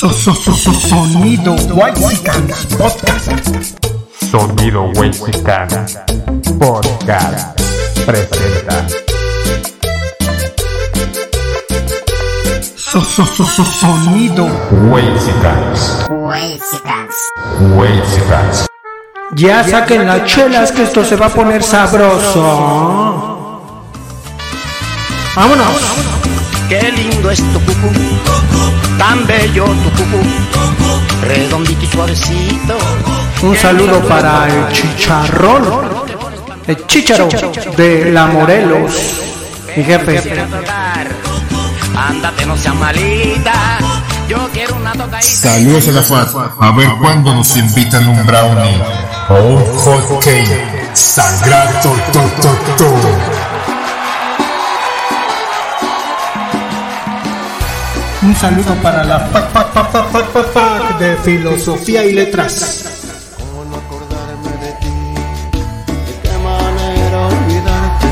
So, so, so, so, sonido Whitezican Podcast. Sonido Whitezican Podcast presenta. So, so, so, so, sonido. Whitexicans. Whitexicans. Ya saquen las chelas que esto se va a poner sabroso. Vámonos. Qué lindo es tu cucú, tan bello tu cucú, redondito y suavecito. Un saludo para el chicharrón. El chicharo de la Morelos. Mi jefe. Ándate, no seas malita. Yo quiero una tocadita. Saludos a la FAT. A ver cuándo nos invitan un brownie o un hot cake. Sangrato, to, to, to. Un saludo para la fac, fac, fac, fac, fac, fac, fac de filosofía y letras. ¿Cómo no acordarme de ti? ¿De qué manera olvidarte?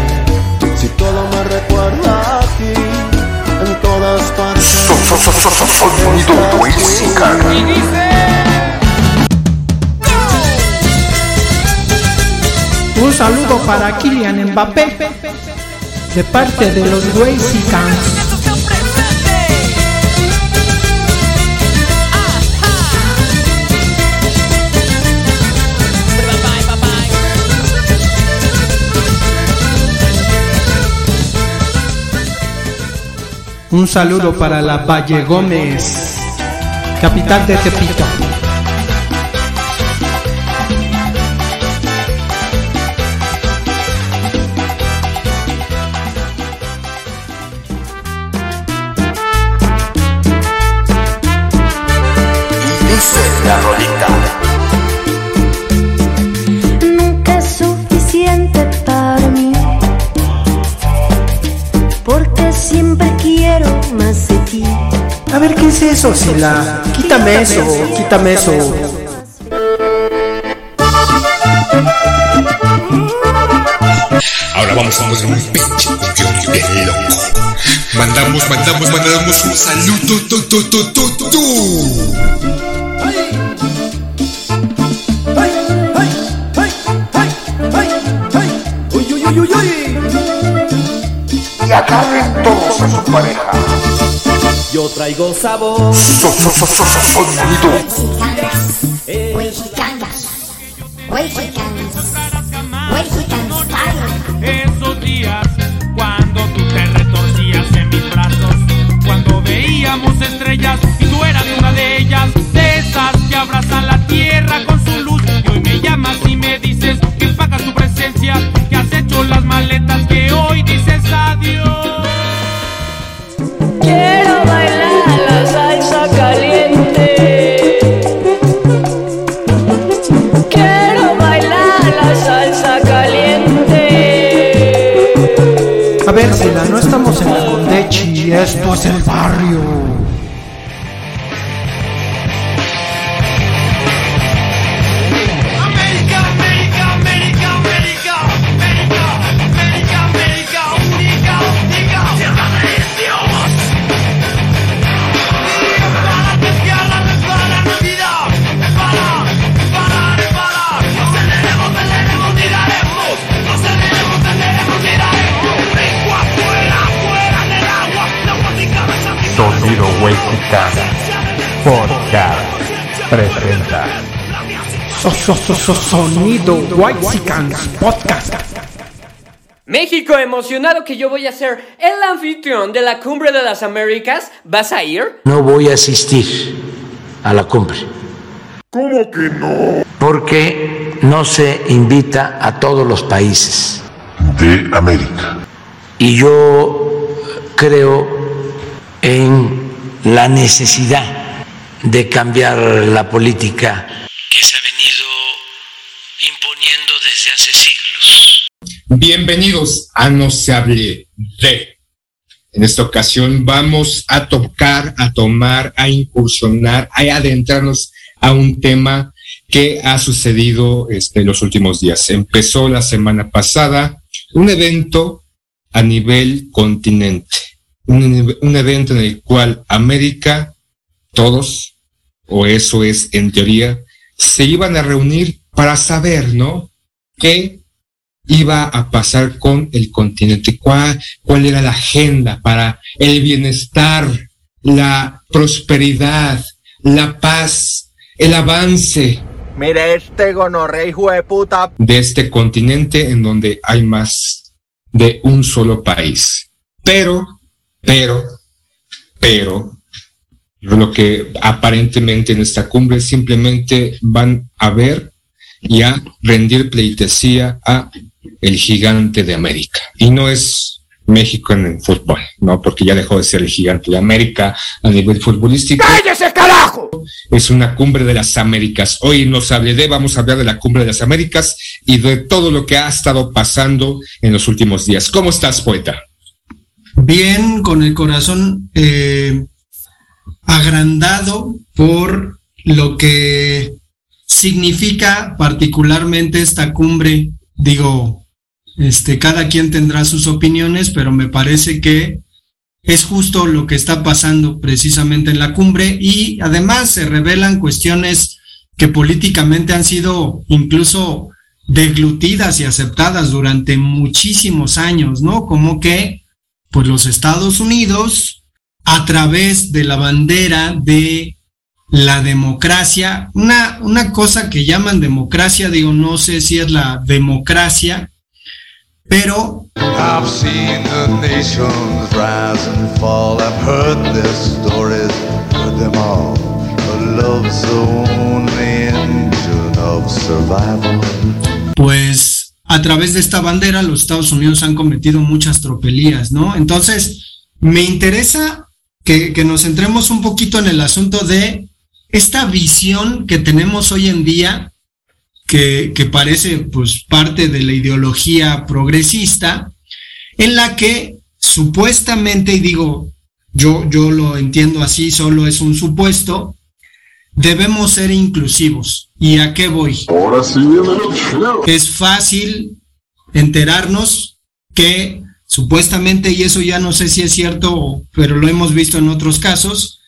Si todo me recuerda a ti, en todas partes. Sonido Whitezican. Un saludo para Kylian Mbappé de parte de los Whitexicans. Un saludo para la Valle Gómez, capital de Tepito. Eso, Sila? Quítame eso, quítame eso. Ahora vamos a poner un pinche cumbión bien loco. Mandamos, mandamos, mandamos un saludo, tu, tu, tu, tu, tu. Y agarren todos a su pareja. Yo traigo sabor. Sonido Whitezican Podcast presenta. So, so, so, so, sonido Podcast. México emocionado que yo voy a ser el anfitrión de la Cumbre de las Américas. ¿Vas a ir? no voy a asistir a la cumbre. ¿Cómo que no? Porque no se invita a todos los países. De América. Y yo creo en la necesidad de cambiar la política que se ha venido imponiendo desde hace siglos. Bienvenidos a No se hable de. En esta ocasión vamos a tocar, a tomar, a incursionar, a adentrarnos a un tema que ha sucedido este, los últimos días. Empezó la semana pasada un evento a nivel continente, un, un evento en el cual América, todos, o eso es en teoría, se iban a reunir para saber, ¿no? ¿Qué iba a pasar con el continente? ¿Cuál, cuál era la agenda para el bienestar, la prosperidad, la paz, el avance? Mire este gonorrea, hijo de puta. De este continente en donde hay más de un solo país. Pero, pero, pero, lo que aparentemente en esta cumbre simplemente van a ver y a rendir pleitesía a el gigante de América. Y no es México en el fútbol, ¿no? Porque ya dejó de ser el gigante de América a nivel futbolístico. ¡Cállese, carajo! Es una cumbre de las Américas. Hoy nos hablaré, vamos a hablar de la cumbre de las Américas y de todo lo que ha estado pasando en los últimos días. ¿Cómo estás, poeta? Bien, con el corazón eh, agrandado por lo que significa particularmente esta cumbre. Digo, este, cada quien tendrá sus opiniones, pero me parece que es justo lo que está pasando precisamente en la cumbre y además se revelan cuestiones que políticamente han sido incluso deglutidas y aceptadas durante muchísimos años, ¿no? Como que, pues los Estados Unidos, a través de la bandera de la democracia, una, una cosa que llaman democracia, digo, no sé si es la democracia, pero I've seen the nations rise and fall. I've heard their stories, heard them all. But love's the only engine of survival. pues a través de esta bandera los Estados Unidos han cometido muchas tropelías, ¿no? Entonces, me interesa que, nos centremos un poquito en el asunto de esta visión que tenemos hoy en día que, que, parece pues parte de la ideología progresista, en la que supuestamente, y digo, yo, yo lo entiendo así, solo es un supuesto, debemos ser inclusivos. ¿Y a qué voy? Ahora sí viene lo chido. Es fácil enterarnos que supuestamente, y eso ya no sé si es cierto, pero lo hemos visto en otros casos,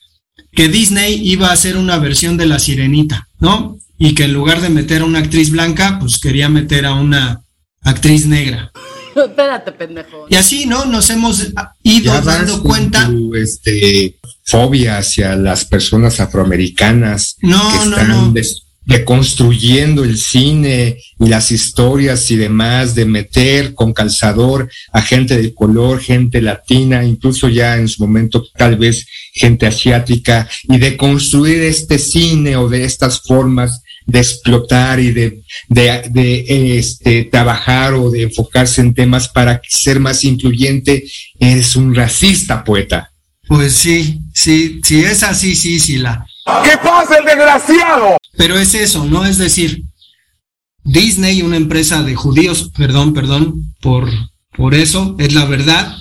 que Disney iba a hacer una versión de la sirenita, ¿no? y que en lugar de meter a una actriz blanca, pues quería meter a una actriz negra. Espérate, pendejo. Y así, ¿no? Nos hemos ido Ya vas dando con cuenta. tu, este, fobia hacia las personas afroamericanas No, que no, están no. des- deconstruyendo el cine y las historias y demás, de meter con calzador a gente de color, gente latina, incluso ya en su momento tal vez gente asiática, y de construir este cine o de estas formas de explotar y de, de, de, este, trabajar o de enfocarse en temas para ser más incluyente, eres un racista, poeta. Pues sí, sí, sí es así, sí, sí la. ¿Qué pasa, el desgraciado? Pero es eso, ¿no? Es decir, Disney, una empresa de judíos, perdón, perdón, por, por eso, es la verdad.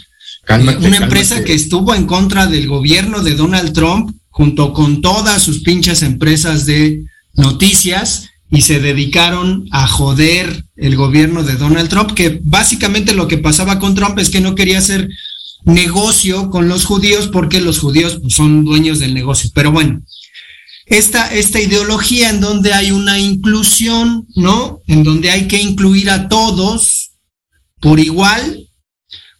Cálmate, una empresa cálmate. que estuvo en contra del gobierno de Donald Trump, junto con todas sus pinches empresas de noticias, y se dedicaron a joder el gobierno de Donald Trump, que básicamente lo que pasaba con Trump es que no quería hacer negocio con los judíos porque los judíos pues, son dueños del negocio. Pero bueno, esta, esta ideología en donde hay una inclusión, ¿no? En donde hay que incluir a todos por igual,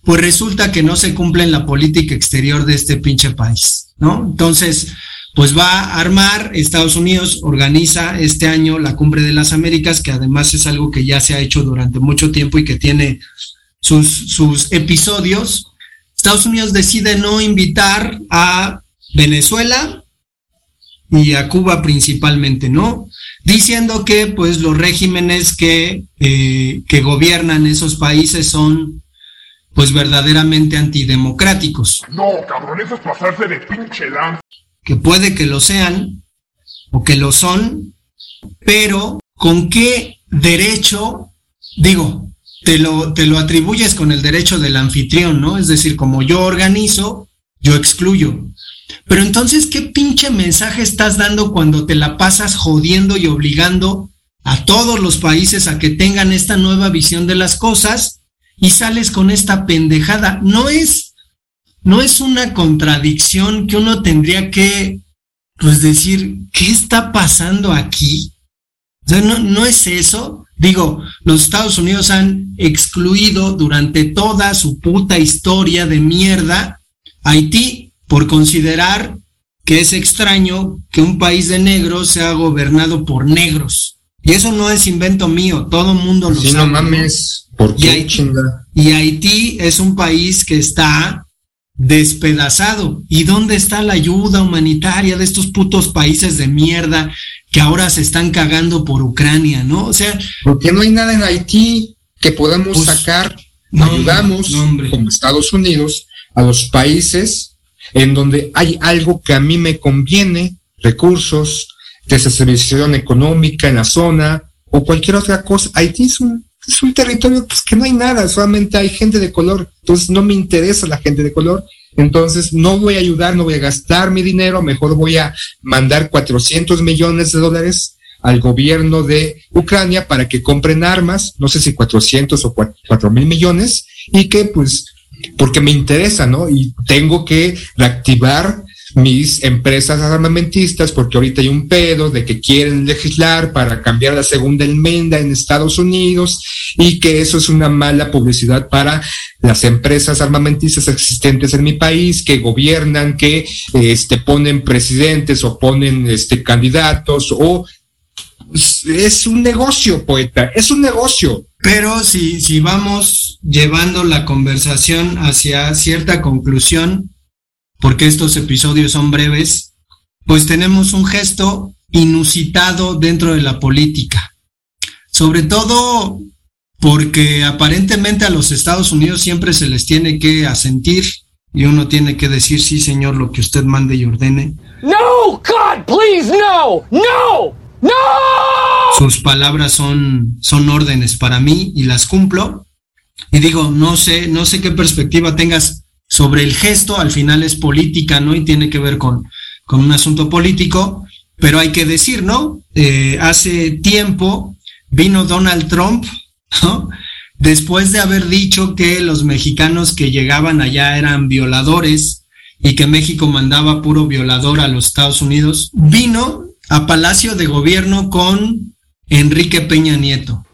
pues resulta que no se cumple en la política exterior de este pinche país, ¿no? Entonces, pues va a armar, Estados Unidos organiza este año la Cumbre de las Américas, que además es algo que ya se ha hecho durante mucho tiempo y que tiene sus, sus episodios. Estados Unidos decide no invitar a Venezuela y a Cuba principalmente, ¿no? Diciendo que pues los regímenes que, eh, que gobiernan esos países son pues verdaderamente antidemocráticos, No, cabrón, eso es pasarse de pinche lanza. que puede que lo sean o que lo son, pero ¿con qué derecho, digo, te lo, te lo atribuyes con el derecho del anfitrión, ¿no? Es decir, como yo organizo, yo excluyo. Pero entonces, ¿qué pinche mensaje estás dando cuando te la pasas jodiendo y obligando a todos los países a que tengan esta nueva visión de las cosas y sales con esta pendejada? No es, no es una contradicción que uno tendría que pues decir, ¿qué está pasando aquí? O sea, no, no es eso. Digo, los Estados Unidos han excluido durante toda su puta historia de mierda Haití por considerar que es extraño que un país de negros sea gobernado por negros. Y eso no es invento mío, todo el mundo lo Si sabe. no mames, ¿por Y qué Haití-? Y Haití es un país que está despedazado. ¿Y dónde está la ayuda humanitaria de estos putos países de mierda que ahora se están cagando por Ucrania, ¿no? O sea, ¿Por qué no hay nada en Haití que podamos Pues, sacar? no, ayudamos no, como Estados Unidos a los países en donde hay algo que a mí me conviene, recursos, desestabilización económica en la zona o cualquier otra cosa. Haití es un, es un territorio pues, que no hay nada, solamente hay gente de color. Entonces no me interesa la gente de color. Entonces no voy a ayudar, no voy a gastar mi dinero, mejor voy a mandar 400 millones de dólares al gobierno de Ucrania para que compren armas, no sé si 400 o 4 mil millones, y que pues, porque me interesa, ¿no? Y tengo que reactivar mis empresas armamentistas porque ahorita hay un pedo de que quieren legislar para cambiar la segunda enmienda en Estados Unidos y que eso es una mala publicidad para las empresas armamentistas existentes en mi país que gobiernan, que este ponen presidentes o ponen este candidatos o es- un negocio, poeta, es un negocio. pero si, si vamos llevando la conversación hacia cierta conclusión, porque estos episodios son breves, pues tenemos un gesto inusitado dentro de la política. Sobre todo porque aparentemente a los Estados Unidos siempre se les tiene que asentir y uno tiene que decir, sí, señor, lo que usted mande y ordene. No, God, please, no, no, no! sus palabras son, son órdenes para mí y las cumplo. Y digo, no sé, no sé qué perspectiva tengas sobre el gesto, al final es política, ¿no? Y tiene que ver con, con un asunto político, pero hay que decir, ¿no? Eh, hace tiempo vino Donald Trump, ¿no? Después de haber dicho que los mexicanos que llegaban allá eran violadores y que México mandaba puro violador a los Estados Unidos, vino a Palacio de Gobierno con Enrique Peña Nieto.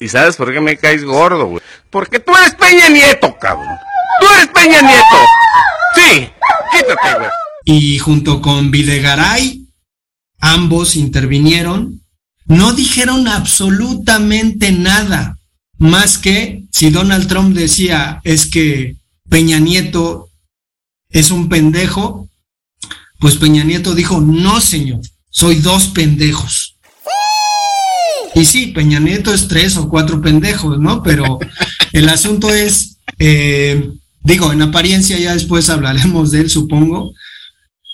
¿Y sabes por qué me caes gordo, güey? Porque tú eres Peña Nieto, cabrón. Tú eres Peña Nieto. Sí, quítate, güey. Y junto con Videgaray, ambos intervinieron, no dijeron absolutamente nada, más que si Donald Trump decía es que Peña Nieto es un pendejo, pues Peña Nieto dijo, no señor, soy dos pendejos. Y sí, Peña Nieto es tres o cuatro pendejos, ¿no? Pero el asunto es, eh, digo, en apariencia ya después hablaremos de él, supongo,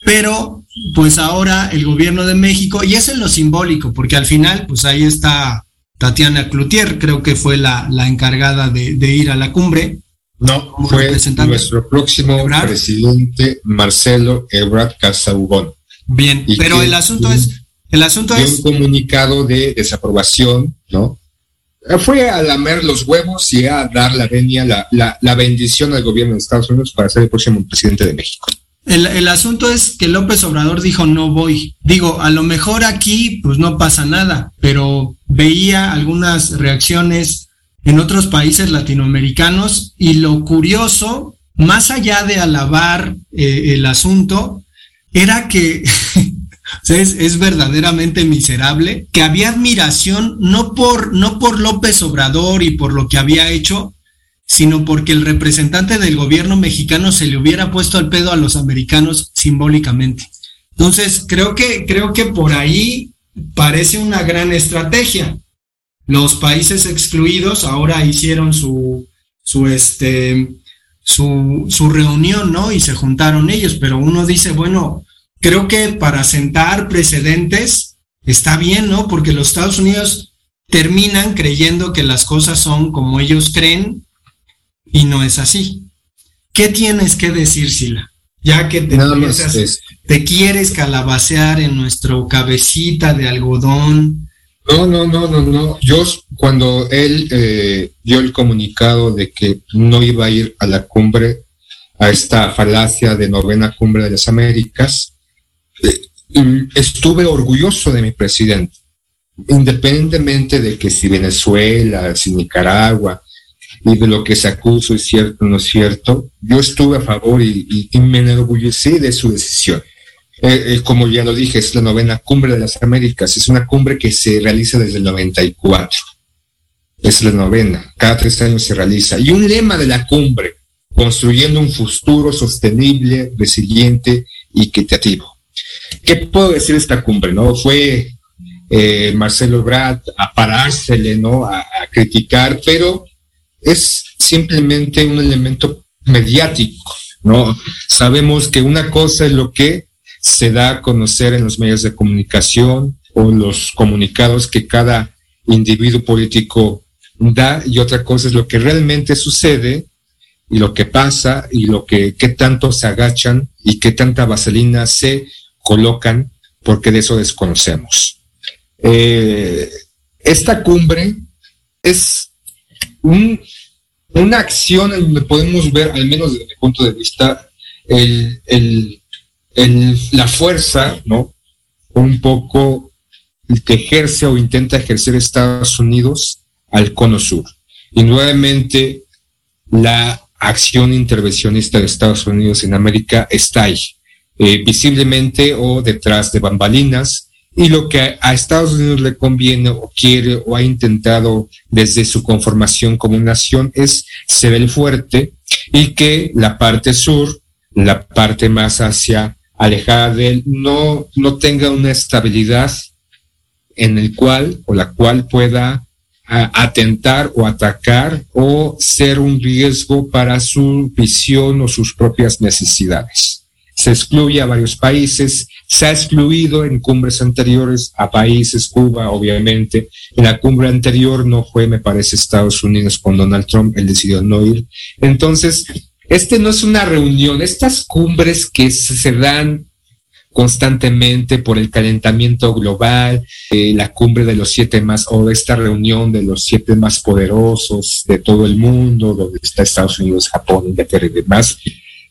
pero pues ahora el gobierno de México, y eso es lo simbólico, porque al final, pues ahí está Tatiana Cloutier, creo que fue la, la encargada de, de ir a la cumbre. No, como fue representante. nuestro próximo Ebrard. presidente Marcelo Ebrard Casaubon. Bien, pero que- el asunto es, el asunto es, un comunicado de desaprobación, ¿no? Eh, Fue a lamer los huevos y a dar la venia, la, la, la bendición al gobierno de Estados Unidos para ser el próximo presidente de México. el, el asunto es que López Obrador dijo no voy. Digo, a lo mejor aquí pues no pasa nada, pero veía algunas reacciones en otros países latinoamericanos y lo curioso, más allá de alabar eh, el asunto, era que o sea, es, es verdaderamente miserable, que había admiración no por, no por López Obrador y por lo que había hecho, sino porque el representante del gobierno mexicano se le hubiera puesto al pedo a los americanos simbólicamente. Entonces, creo que, creo que por ahí parece una gran estrategia. Los países excluidos ahora hicieron su, su, este, su, su reunión, ¿no? Y se juntaron ellos, pero uno dice, bueno, creo que para sentar precedentes está bien, ¿no? Porque los Estados Unidos terminan creyendo que las cosas son como ellos creen y no es así. ¿Qué tienes que decir, Sila? Ya que te, Nada más empiezas- es- te quieres calabacear en nuestro cabecita de algodón. No, no, no, no, no. Yo cuando él eh, dio el comunicado de que no iba a ir a la cumbre, a esta falacia de novena cumbre de las Américas, estuve orgulloso de mi presidente, independientemente de que si Venezuela, si Nicaragua, y de lo que se acusa es cierto o no es cierto, yo estuve a favor y, y, me enorgullecí de su decisión. Eh, eh, como ya lo dije, es la novena cumbre de las Américas, es una cumbre que se realiza desde el 94. Es la novena, cada tres años se realiza. Y un lema de la cumbre, construyendo un futuro sostenible, resiliente y equitativo. ¿Qué puedo decir de esta cumbre? No fue eh, Marcelo Brad a parársele, ¿no? A, a criticar, pero es simplemente un elemento mediático, ¿no? Sabemos que una cosa es lo que se da a conocer en los medios de comunicación o los comunicados que cada individuo político da y otra cosa es lo que realmente sucede y lo que pasa y lo que qué tanto se agachan y qué tanta vaselina se colocan porque de eso desconocemos. Eh, esta cumbre es un, una acción en donde podemos ver, al menos desde mi punto de vista, el, la fuerza, ¿no? Un poco que ejerce o intenta ejercer Estados Unidos al cono sur. Y nuevamente la acción intervencionista de Estados Unidos en América está ahí, eh, visiblemente o detrás de bambalinas, y lo que a Estados Unidos le conviene o quiere o ha intentado desde su conformación como nación es ser el fuerte y que la parte sur, la parte más hacia alejada de él, no, no tenga una estabilidad en el cual o la cual pueda atentar o atacar o ser un riesgo para su visión o sus propias necesidades. Se excluye a varios países, se ha excluido en cumbres anteriores a países, Cuba, obviamente. En la cumbre anterior no fue, me parece, Estados Unidos con Donald Trump, él decidió no ir. Entonces, este no es una reunión, estas cumbres que se dan constantemente por el calentamiento global, eh, la cumbre de los siete más, o esta reunión de los siete más poderosos de todo el mundo, donde está Estados Unidos, Japón, Inglaterra y demás,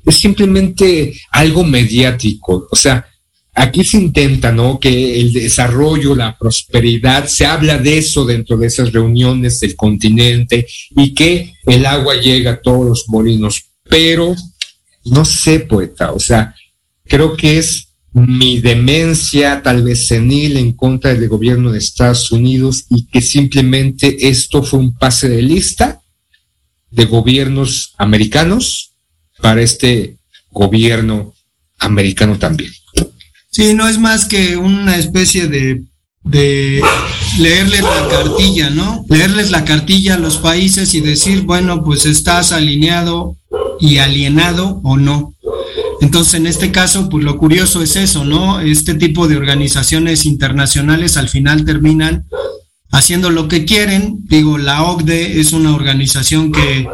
es simplemente algo mediático. O sea, aquí se intenta, ¿no? Que el desarrollo, la prosperidad, se habla de eso dentro de esas reuniones del continente y que el agua llega a todos los molinos. Pero, no sé, poeta, o sea, creo que es mi demencia tal vez senil en contra del gobierno de Estados Unidos y que simplemente esto fue un pase de lista de gobiernos americanos para este gobierno americano también. Sí, no es más que una especie de, de leerles la cartilla, ¿no? Leerles la cartilla a los países y decir, bueno, pues estás alineado y alienado o no. Entonces, en este caso, pues lo curioso es eso, ¿no? Este tipo de organizaciones internacionales al final terminan haciendo lo que quieren. Digo, la OCDE es una organización que,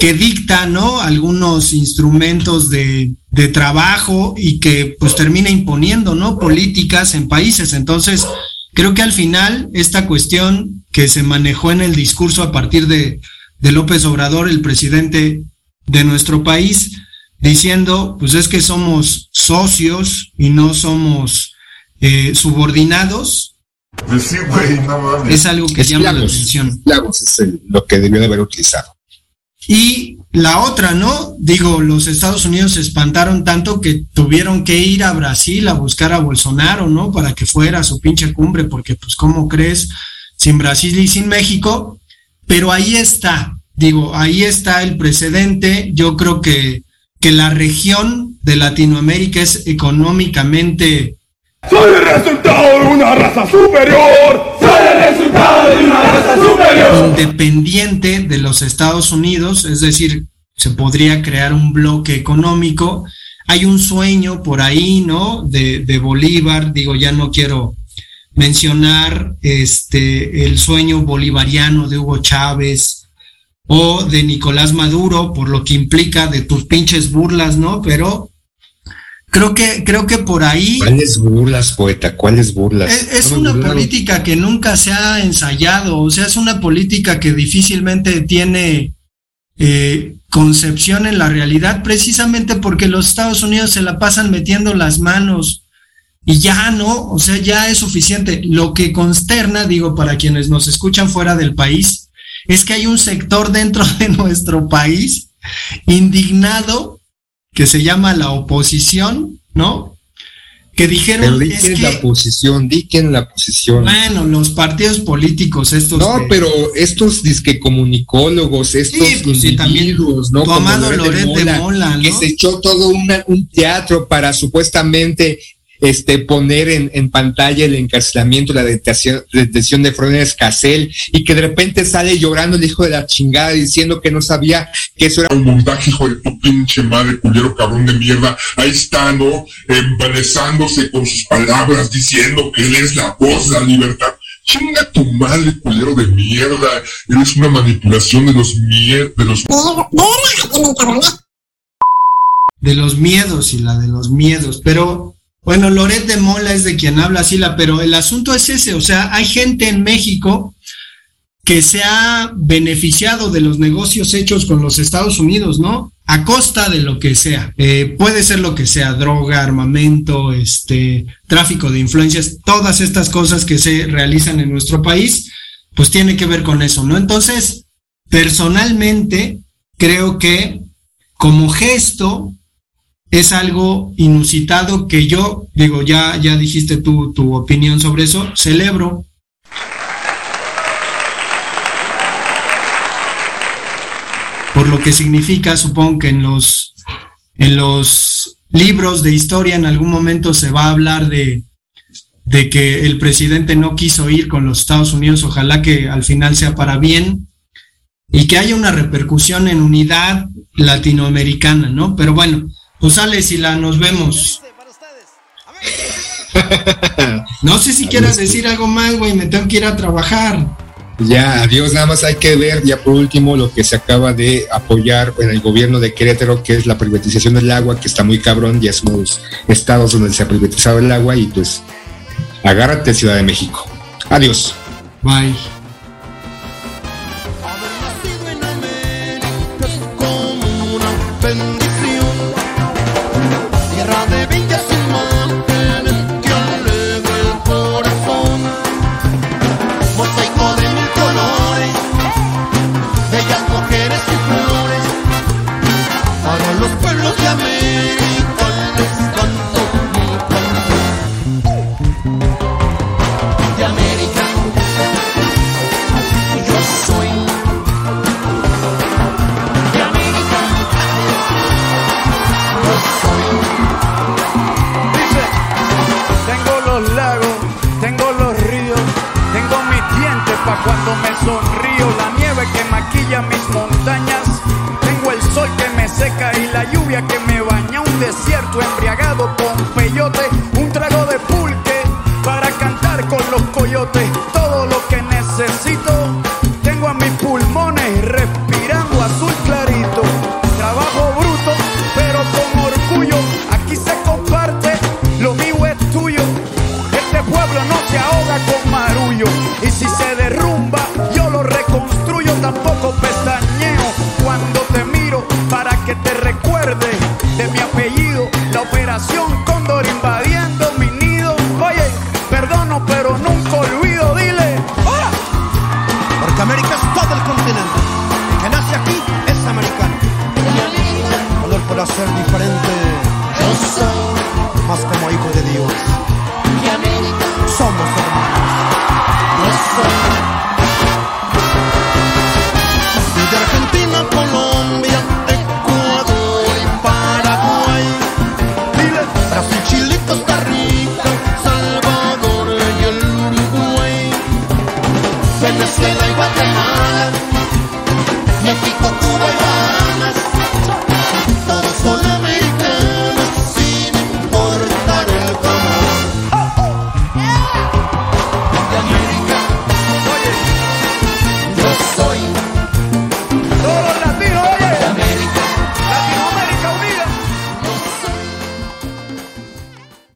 que dicta, ¿no? Algunos instrumentos de, de trabajo y que pues termina imponiendo, ¿no? Políticas en países. Entonces, creo que al final esta cuestión que se manejó en el discurso a partir de, de López Obrador, el presidente de nuestro país, diciendo, pues es que somos socios y no somos eh, subordinados. Pues es algo que llama la atención. es lo que debió de haber utilizado. Y la otra, ¿no? Digo, los Estados Unidos se espantaron tanto que tuvieron que ir a Brasil a buscar a Bolsonaro, ¿no? Para que fuera a su pinche cumbre, porque pues, ¿cómo crees? Sin Brasil y sin México. Pero ahí está, digo, ahí está el precedente. Yo creo que que la región de Latinoamérica es económicamente... ¡Soy el resultado de una raza superior! ¡Soy el resultado de una raza superior! Independiente de los Estados Unidos, es decir, se podría crear un bloque económico. Hay un sueño por ahí, ¿no? De, de Bolívar, digo, ya no quiero mencionar este el sueño bolivariano de Hugo Chávez, o de Nicolás Maduro, por lo que implica de tus pinches burlas, ¿no? Pero creo que, creo que por ahí. ¿Cuáles burlas, poeta? ¿Cuáles burlas? Es, una política que nunca se ha ensayado, o sea, es una política que difícilmente tiene eh, concepción en la realidad, precisamente porque los Estados Unidos se la pasan metiendo las manos y ya no, o sea, ya es suficiente. Lo que consterna, digo, para quienes nos escuchan fuera del país, es que hay un sector dentro de nuestro país indignado que se llama la oposición, ¿no? Que dijeron Pero di es la posición, di quién la posición. bueno, los partidos políticos estos No, que- pero estos disque comunicólogos, estos Sí, pues sí, también. individuos, ¿no? Tu Como Loret de Mola, ¿no? que se echó todo una- un teatro para supuestamente este poner en, en pantalla el encarcelamiento, la detención, detención de Flores Casel, y que de repente sale llorando el hijo de la chingada diciendo que no sabía que eso era un montaje, hijo de tu pinche madre, culero cabrón de mierda. Ahí está, ¿no? Embelezándose con sus palabras, diciendo que él es la voz de la libertad. Chinga tu madre, culero de mierda. Eres una manipulación de los mier de los de los miedos y la de los miedos, pero bueno, Loret de Mola es de quien habla Sila, pero el asunto es ese, o sea, hay gente en México que se ha beneficiado de los negocios hechos con los Estados Unidos, ¿no? A costa de lo que sea. Eh, puede ser lo que sea, droga, armamento, este, tráfico de influencias, todas estas cosas que se realizan en nuestro país, pues tiene que ver con eso, ¿no? Entonces, personalmente, creo que como gesto, es algo inusitado que yo, digo, ya, ya dijiste tu, opinión sobre eso, celebro. Por lo que significa, supongo que en los, en los libros de historia en algún momento se va a hablar de, de que el presidente no quiso ir con los Estados Unidos, ojalá que al final sea para bien y que haya una repercusión en unidad latinoamericana, ¿no? Pero bueno, pues sale si la nos vemos. No sé si quieras decir algo más, güey, me tengo que ir a trabajar. Ya, adiós, nada más hay que ver ya por último lo que se acaba de apoyar en el gobierno de Querétaro, que es la privatización del agua, que está muy cabrón, ya es uno de los estados donde se ha privatizado el agua y pues agárrate Ciudad de México. Adiós. Bye. Baña, un desierto embriagado con peyote, un trago de pulque para cantar con los coyotes, You.